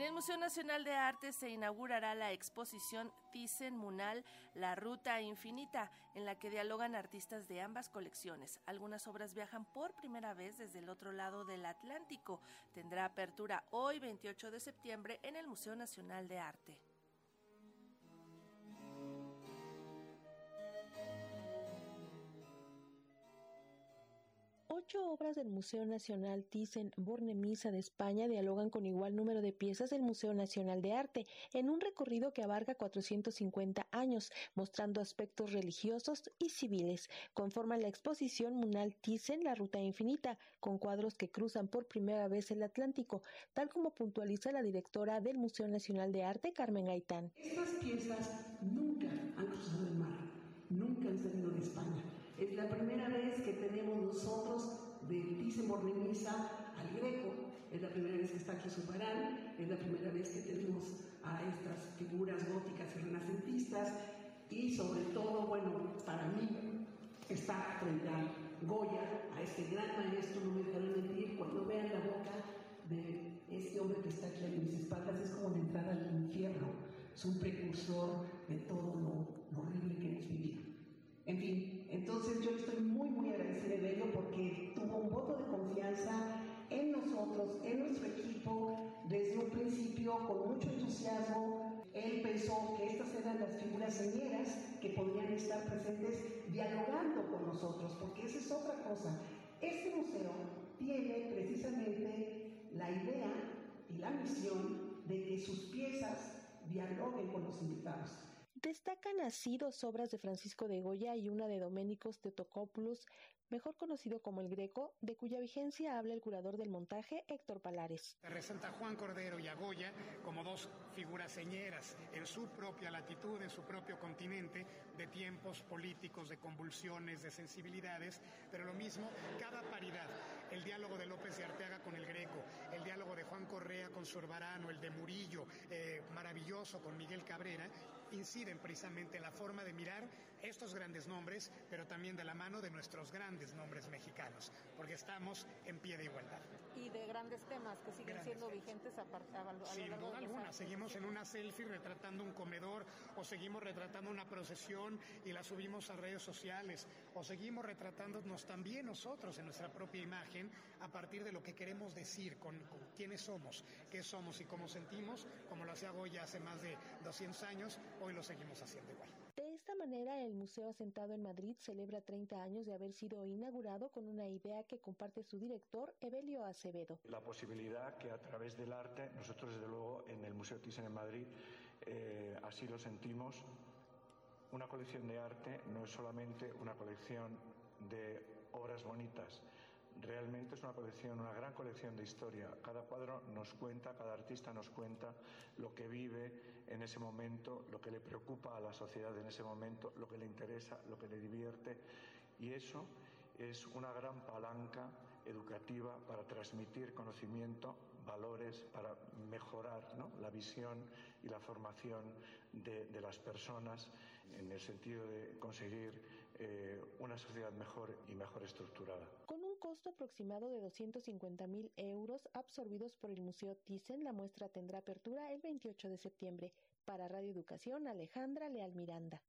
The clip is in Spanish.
En el Museo Nacional de Arte se inaugurará la exposición Thyssen Munal, La Ruta Infinita, en la que dialogan artistas de ambas colecciones. Algunas obras viajan por primera vez desde el otro lado del Atlántico. Tendrá apertura hoy, 28 de septiembre, en el Museo Nacional de Arte. Ocho obras del Museo Nacional Thyssen-Bornemisza de España dialogan con igual número de piezas del Museo Nacional de Arte en un recorrido que abarca 450 años, mostrando aspectos religiosos y civiles. Conforman la exposición Munal Thyssen, la ruta infinita, con cuadros que cruzan por primera vez el Atlántico, tal como puntualiza la directora del Museo Nacional de Arte, Carmen Gaitán. Estas piezas nunca han cruzado el mar, nunca han salido de España es la primera vez que tenemos nosotros de Thyssen Bornemisza al Greco, es la primera vez que está aquí Zubarán, es la primera vez que tenemos a estas figuras góticas y renacentistas. Y sobre todo, bueno, para mí está frente a Goya, a este gran maestro, no me dejarán mentir, cuando vean la boca de este hombre que está aquí en mis espaldas, es como la entrada al infierno, es un precursor de todo lo, lo horrible que hemos vivido. En fin, entonces yo estoy muy, muy agradecida de ello porque tuvo un voto de confianza en nosotros, en nuestro equipo, desde un principio con mucho entusiasmo. Él pensó que estas eran las figuras señeras que podrían estar presentes dialogando con nosotros, porque esa es otra cosa. Este museo tiene precisamente la idea y la misión de que sus piezas dialoguen con los invitados. Destacan así dos obras de Francisco de Goya y una de Doménicos Tetocopoulos, mejor conocido como el Greco, de cuya vigencia habla el curador del montaje, Héctor Palares. Representa a Juan Cordero y a Goya como dos figuras señeras en su propia latitud, en su propio continente, de tiempos políticos, de convulsiones, de sensibilidades, pero lo mismo, cada paridad, el diálogo de López de Arteaga con el Greco, el diálogo de Juan Correa con Zurbarano, el de Murillo, eh, maravilloso con Miguel Cabrera, inciden precisamente en la forma de mirar estos grandes nombres, pero también de la mano de nuestros grandes nombres mexicanos, porque estamos en pie de igualdad. Y de grandes temas que siguen siendo vigentes a, a, Sin duda alguna, seguimos en una selfie retratando un comedor, o seguimos retratando una procesión y la subimos a redes sociales, o seguimos retratándonos también nosotros en nuestra propia imagen a partir de lo que queremos decir, con, con quiénes somos, qué somos y cómo sentimos, como lo hacía Goya hace más de 200 años, hoy lo seguimos haciendo igual. De esta manera, el museo asentado en Madrid celebra 30 años de haber sido inaugurado con una idea que comparte su director, Evelio Acevedo. La posibilidad que a través del arte, nosotros desde luego en el Museo Thyssen en Madrid, eh, así lo sentimos, una colección de arte no es solamente una colección de obras bonitas, Realmente es una colección, una gran colección de historia. Cada cuadro nos cuenta, cada artista nos cuenta lo que vive en ese momento, lo que le preocupa a la sociedad en ese momento, lo que le interesa, lo que le divierte. Y eso es una gran palanca educativa para transmitir conocimiento, valores, para mejorar la visión y la formación de, las personas en el sentido de conseguir eh, una sociedad mejor y mejor estructurada. Costo aproximado de 250.000 euros absorbidos por el Museo Thyssen, la muestra tendrá apertura el 28 de septiembre. Para Radio Educación, Alejandra Leal Miranda.